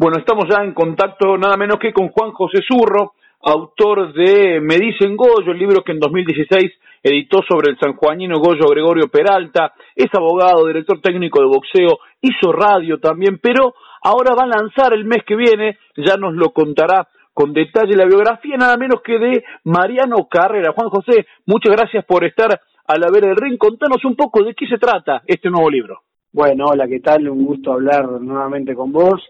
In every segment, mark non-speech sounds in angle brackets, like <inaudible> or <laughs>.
Bueno, estamos ya en contacto nada menos que con Juan José Zurro, autor de Me dicen Goyo, el libro que en 2016 editó sobre el sanjuanino Goyo Gregorio Peralta, es abogado, director técnico de boxeo, hizo radio también, pero ahora va a lanzar el mes que viene, ya nos lo contará con detalle la biografía nada menos que de Mariano Carrera. Juan José, muchas gracias por estar a la vera del ring. Contanos un poco de qué se trata este nuevo libro. Bueno, hola, ¿qué tal? Un gusto hablar nuevamente con vos.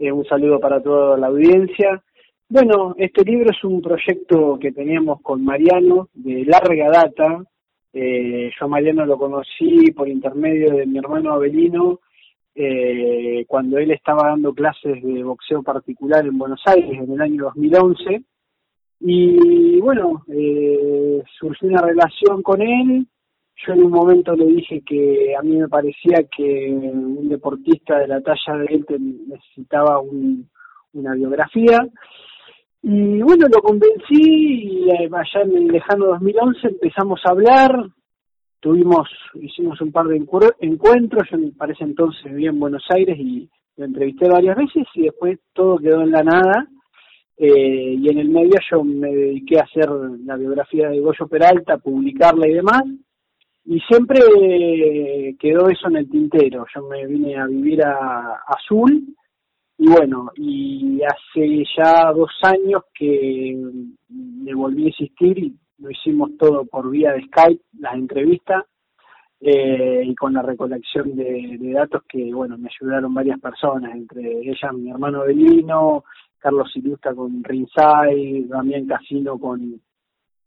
Eh, un saludo para toda la audiencia. Bueno, este libro es un proyecto que teníamos con Mariano de larga data. Eh, yo a Mariano lo conocí por intermedio de mi hermano Abelino eh, cuando él estaba dando clases de boxeo particular en Buenos Aires en el año 2011. Y bueno, eh, surgió una relación con él yo en un momento le dije que a mí me parecía que un deportista de la talla de él necesitaba una biografía. Y bueno, lo convencí y eh, allá en el lejano 2011 empezamos a hablar, tuvimos, hicimos un par de encuentros, yo me parece entonces vivía en Buenos Aires y lo entrevisté varias veces y después todo quedó en la nada. Eh, y en el medio yo me dediqué a hacer la biografía de Goyo Peralta, publicarla y demás y siempre quedó eso en el tintero. Yo me vine a vivir a Azul y bueno, y hace ya dos años que me volví a insistir y lo hicimos todo por vía de Skype, las entrevistas eh, y con la recolección de, datos que bueno, me ayudaron varias personas, entre ellas mi hermano Belino, Carlos Ilustra con Rinsay, Damián Casino con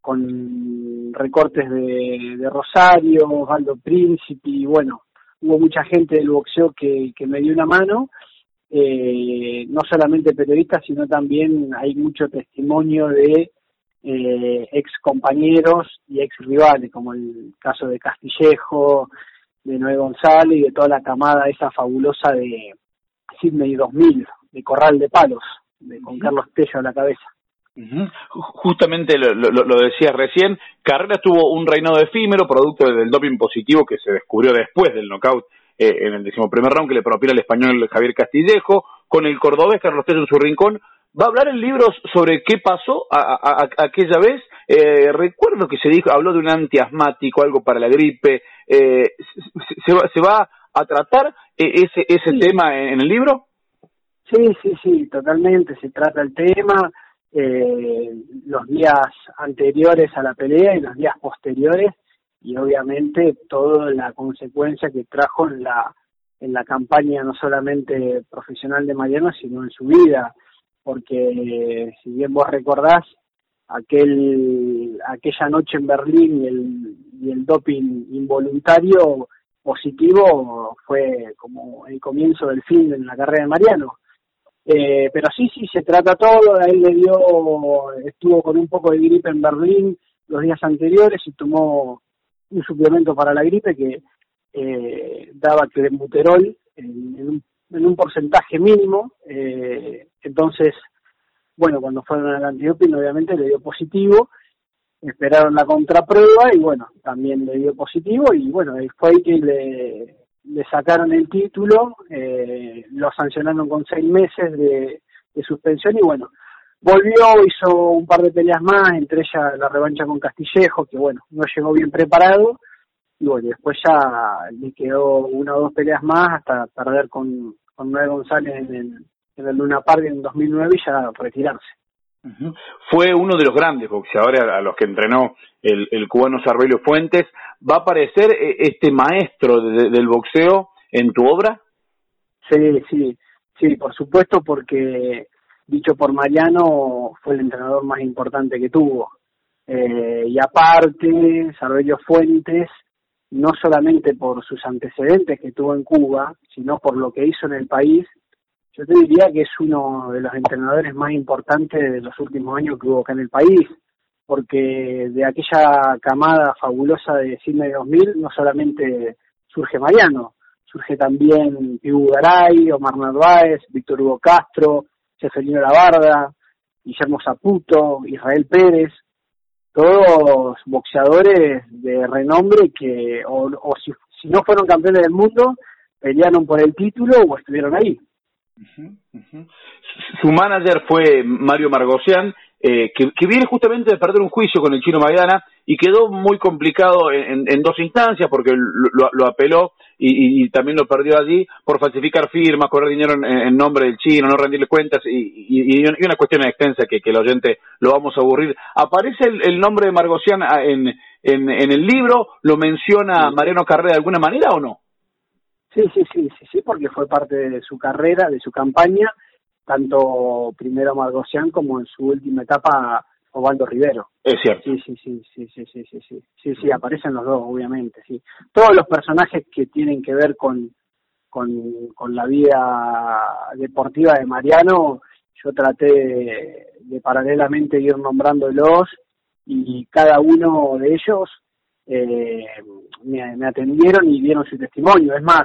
con recortes de, de Rosario, Osvaldo Príncipe, y bueno, hubo mucha gente del boxeo que, que me dio una mano, eh, no solamente periodistas, sino también hay mucho testimonio de eh, ex compañeros y ex rivales, como el caso de Castillejo, de Noé González y de toda la camada esa fabulosa de Sydney 2000, de Corral de Palos, de, con Carlos Tello a la cabeza. Justamente lo, lo, decías recién, Carrera tuvo un reinado efímero, producto del doping positivo que se descubrió después del knockout eh, en el decimoprimer round que le propiera el español Javier Castillejo, con el cordobés Carlos Tello en su rincón. ¿Va a hablar el libro sobre qué pasó a, aquella vez? Eh, recuerdo que se dijo, habló de un antiasmático, algo para la gripe. Eh, se, va, ¿Se va a tratar ese, ese tema en el libro? Sí, sí, sí, totalmente. Se trata el tema eh, los días anteriores a la pelea y los días posteriores y obviamente toda la consecuencia que trajo en la en la campaña no solamente profesional de Mariano sino en su vida. Porque si bien vos recordás aquel aquella noche en Berlín y el, y el doping involuntario positivo fue como el comienzo del fin en la carrera de Mariano eh, pero sí, sí, se trata todo. A él le dio, estuvo con un poco de gripe en Berlín los días anteriores y tomó un suplemento para la gripe que eh, daba clenbuterol en, en, un, en un porcentaje mínimo. Eh, entonces, bueno, cuando fueron al antidoping obviamente le dio positivo. Esperaron la contraprueba y bueno, también le dio positivo y bueno, fue ahí que le, le sacaron el título, eh, lo sancionaron con seis meses de, suspensión y bueno, volvió, hizo un par de peleas más, entre ellas la revancha con Castillejo, que bueno, no llegó bien preparado, y bueno, después ya le quedó una o dos peleas más hasta perder con, con Noé González en el, en el Luna Park en 2009 y ya retirarse. Fue uno de los grandes boxeadores a, los que entrenó el, el cubano Sarbelio Fuentes. ¿Va a aparecer eh, este maestro del boxeo en tu obra? Sí, sí, sí, por supuesto, porque dicho por Mariano, fue el entrenador más importante que tuvo. Eh, y aparte, Sarbelio Fuentes, no solamente por sus antecedentes que tuvo en Cuba, sino por lo que hizo en el país, yo te diría que es uno de los entrenadores más importantes de los últimos años que hubo acá en el país, porque de aquella camada fabulosa de Sydney 2000 no solamente surge Mariano, surge también Pibu Garay, Omar Narváez, Víctor Hugo Castro, Ceferino Labarda, Guillermo Zaputo, Israel Pérez, todos boxeadores de renombre que, o, si, si no fueron campeones del mundo, pelearon por el título o estuvieron ahí. Su manager fue Mario Margosian, eh, que, viene justamente de perder un juicio con el chino Maidana y quedó muy complicado en, dos instancias porque lo, apeló y, también lo perdió allí por falsificar firmas, correr dinero en, nombre del chino, no rendirle cuentas y, una cuestión extensa que, el oyente lo vamos a aburrir. ¿Aparece el, nombre de Margosian en, en, el libro? ¿Lo menciona Mariano Carrera de alguna manera o no? Sí, sí, sí, sí, sí, porque fue parte de su carrera, de su campaña, tanto primero Margosian como en su última etapa Osvaldo Rivero. Es cierto. Sí, sí, sí, sí, sí, sí, sí, sí, sí, sí, aparecen los dos, obviamente, sí. Todos los personajes que tienen que ver con, con, con la vida deportiva de Mariano, yo traté de, paralelamente ir nombrándolos y cada uno de ellos eh, me, me, atendieron y dieron su testimonio. Es más,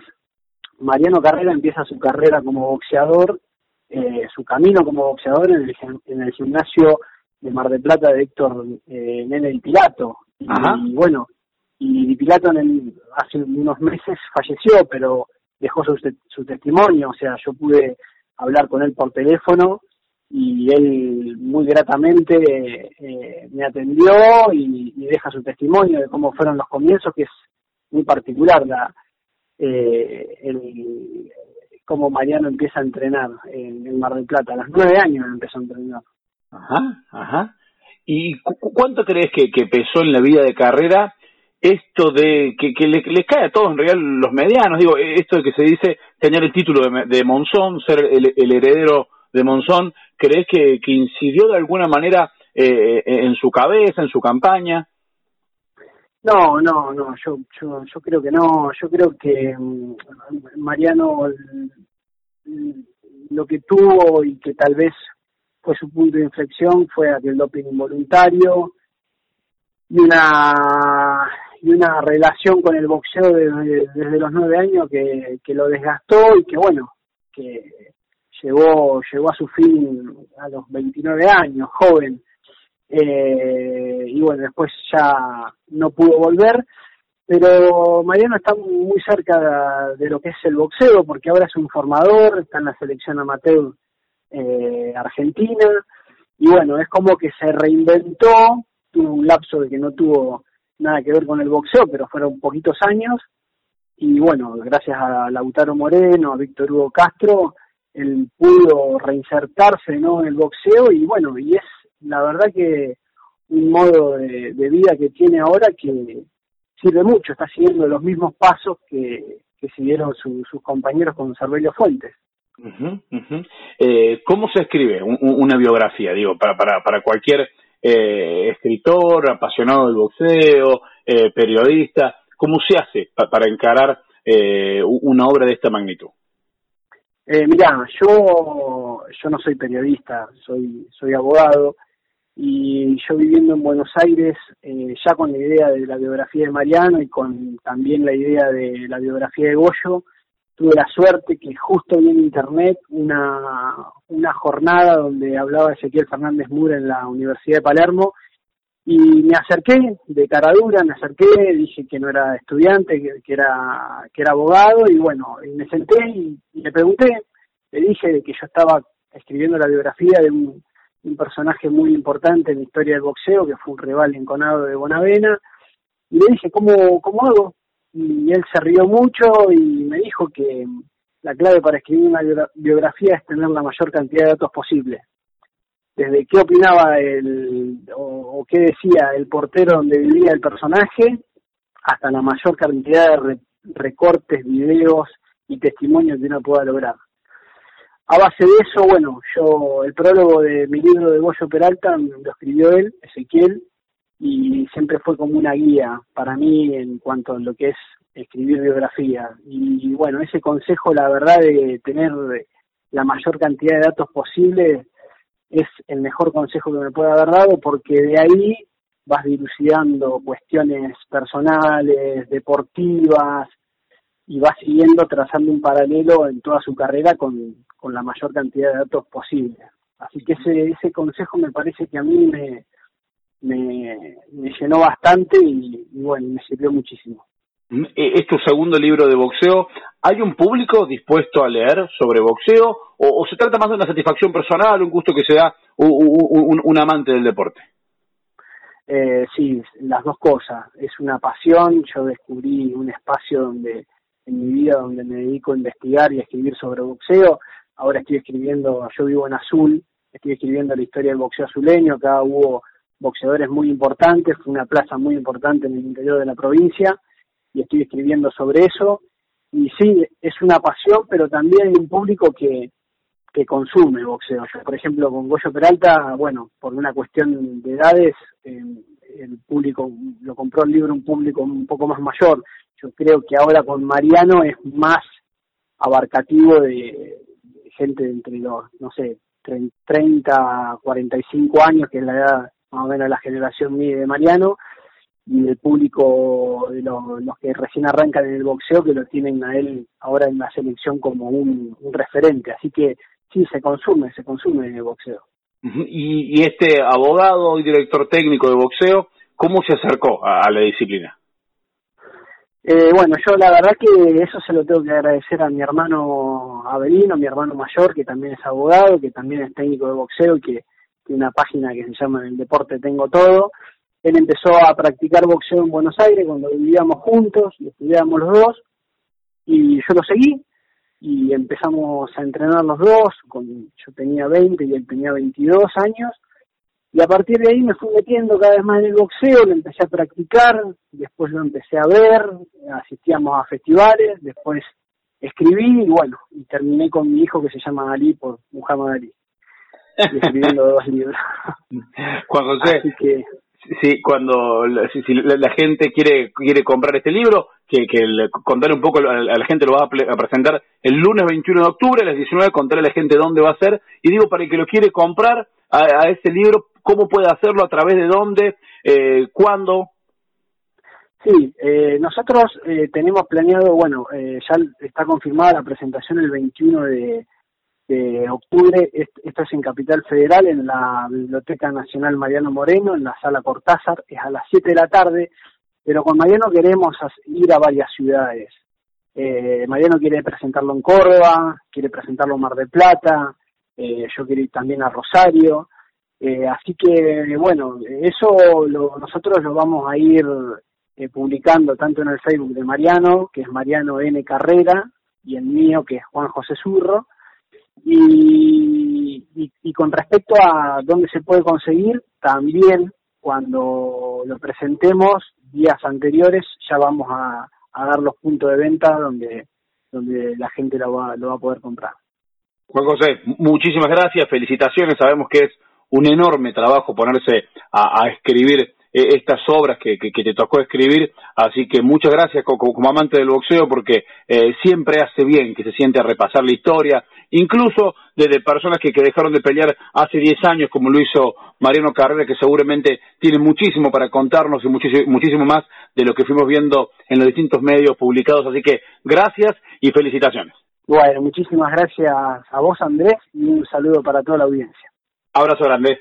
Mariano Carrera empieza su carrera como boxeador, eh, su camino como boxeador en el, en el gimnasio de Mar del Plata de Héctor eh, Nene Di Pilato. Y, bueno, y Di Pilato en hace unos meses falleció, pero dejó su, su testimonio, o sea, yo pude hablar con él por teléfono y él muy gratamente eh, me atendió y, y, deja su testimonio de cómo fueron los comienzos, que es muy particular. La, eh, el, cómo Mariano empieza a entrenar en, Mar del Plata. A los nueve años empezó a entrenar. Ajá, ajá. ¿Y cuánto crees que, pesó en la vida de carrera esto de que, que les, cae a todos en realidad los medianos? Digo, esto de que se dice tener el título de, Monzón, ser el, heredero de Monzón, ¿crees que, que incidió de alguna manera eh, en su cabeza, en su campaña? No, no, no, yo, yo, yo creo que no, yo creo que mm, Mariano lo que tuvo y que tal vez fue su punto de inflexión fue aquel doping involuntario y una y una relación con el boxeo desde, desde los nueve años que, que lo desgastó y que bueno que llegó llegó a su fin a los 29 años joven eh, y bueno, después ya no pudo volver, pero Mariano está muy cerca de lo que es el boxeo, porque ahora es un formador, está en la selección amateur eh, argentina, y bueno, es como que se reinventó, tuvo un lapso de que no tuvo nada que ver con el boxeo, pero fueron poquitos años, y bueno, gracias a Lautaro Moreno, a Víctor Hugo Castro, él pudo reinsertarse ¿no? en el boxeo, y bueno, y es la verdad que un modo de, vida que tiene ahora que sirve mucho, está siguiendo los mismos pasos que, que siguieron sus compañeros con Cervelio Fuentes. Eh, ¿Cómo se escribe una biografía? Digo, para, para, para cualquier eh, escritor, apasionado del boxeo, eh, periodista, ¿cómo se hace para encarar una obra de esta magnitud? Eh, mirá, yo, yo no soy periodista, soy, soy abogado y yo viviendo en Buenos Aires, eh, ya con la idea de la biografía de Mariano y con también la idea de la biografía de Goyo, tuve la suerte que justo vi en internet una, una jornada donde hablaba Ezequiel Fernández Mura en la Universidad de Palermo y me acerqué de caradura, me acerqué, dije que no era estudiante, que, era que era abogado y bueno, y me senté y, y le pregunté, le dije que yo estaba escribiendo la biografía de un un personaje muy importante en la historia del boxeo, que fue un rival enconado de Bonavena, y le dije, ¿cómo, cómo hago? Y él se rió mucho y me dijo que la clave para escribir una biografía es tener la mayor cantidad de datos posible. Desde qué opinaba el, o, qué decía el portero donde vivía el personaje, hasta la mayor cantidad de recortes, videos y testimonios que uno pueda lograr a base de eso, bueno, yo, el prólogo de mi libro de Goyo Peralta lo escribió él, Ezequiel, y siempre fue como una guía para mí en cuanto a lo que es escribir biografía. Y, bueno, ese consejo, la verdad, de tener la mayor cantidad de datos posible es el mejor consejo que me puede haber dado porque de ahí vas dilucidando cuestiones personales, deportivas, y vas siguiendo trazando un paralelo en toda su carrera con, con la mayor cantidad de datos posible. Así que ese, ese consejo me parece que a mí me, me, llenó bastante y, bueno, me sirvió muchísimo. Mm, e, es tu segundo libro de boxeo. ¿Hay un público dispuesto a leer sobre boxeo o, se trata más de una satisfacción personal, un gusto que se da un, amante del deporte? Eh, sí, las dos cosas. Es una pasión. Yo descubrí un espacio donde en mi vida donde me dedico a investigar y a escribir sobre boxeo. Ahora estoy escribiendo, yo vivo en Azul, estoy escribiendo la historia del boxeo azuleño. Acá hubo boxeadores muy importantes, fue una plaza muy importante en el interior de la provincia y estoy escribiendo sobre eso. Y sí, es una pasión, pero también hay un público que, que consume boxeo. Yo, por ejemplo, con Goyo Peralta, bueno, por una cuestión de edades, eh, el público lo compró el libro un público un poco más mayor. Yo creo que ahora con Mariano es más abarcativo de, gente entre los, no sé, 30, 45 años, que es la edad más o menos la generación mía de Mariano, y el público de los, que recién arrancan en el boxeo que lo tienen a él ahora en la selección como un, referente. Así que sí, se consume, se consume el boxeo. Y, este abogado y director técnico de boxeo, ¿cómo se acercó a, la disciplina? Eh, bueno, yo la verdad que eso se lo tengo que agradecer a mi hermano Abelino, mi hermano mayor, que también es abogado, que también es técnico de boxeo y que tiene una página que se llama El Deporte Tengo Todo. Él empezó a practicar boxeo en Buenos Aires cuando vivíamos juntos y estudiábamos los dos y yo lo seguí y empezamos a entrenar los dos, con, yo tenía 20 y él tenía 22 años y a partir de ahí me fui metiendo cada vez más en el boxeo, lo empecé a practicar, después lo empecé a ver, asistíamos a festivales, después escribí y bueno, y terminé con mi hijo que se llama Ali por Muhammad Ali, <laughs> escribiendo dos libros. Juan José, Así que, Sí, cuando si, la, gente quiere quiere comprar este libro, que, que contarle un poco a la gente lo va a, presentar el lunes 21 de octubre a las 19, contarle a la gente dónde va a ser. Y digo, para el que lo quiere comprar a, a ese libro, ¿cómo puede hacerlo? ¿A través de dónde? Eh, ¿Cuándo? Sí, eh, nosotros eh, tenemos planeado, bueno, eh, ya está confirmada la presentación el 21 de, octubre. Esto es en Capital Federal, en la Biblioteca Nacional Mariano Moreno, en la Sala Cortázar. Es a las 7 de la tarde, pero con Mariano queremos ir a varias ciudades. Eh, Mariano quiere presentarlo en Córdoba, quiere presentarlo en Mar del Plata, eh, yo quiero ir también a Rosario. Eh, así que, bueno, eso nosotros lo vamos a ir eh, publicando tanto en el Facebook de Mariano, que es Mariano N. Carrera, y el mío, que es Juan José Zurro, y, y, con respecto a dónde se puede conseguir, también cuando lo presentemos días anteriores ya vamos a, dar los puntos de venta donde, donde la gente lo va, lo va a poder comprar. Juan José, muchísimas gracias, felicitaciones, sabemos que es un enorme trabajo ponerse a escribir eh, estas obras que, que, te tocó escribir. Así que muchas gracias como, amante del boxeo porque eh, siempre hace bien que se siente a repasar la historia, incluso desde personas que, que dejaron de pelear hace 10 años como lo hizo Mariano Carrera, que seguramente tiene muchísimo para contarnos y muchísimo, muchísimo más de lo que fuimos viendo en los distintos medios publicados. Así que gracias y felicitaciones. Bueno, muchísimas gracias a vos Andrés y un saludo para toda la audiencia. Abrazo grande.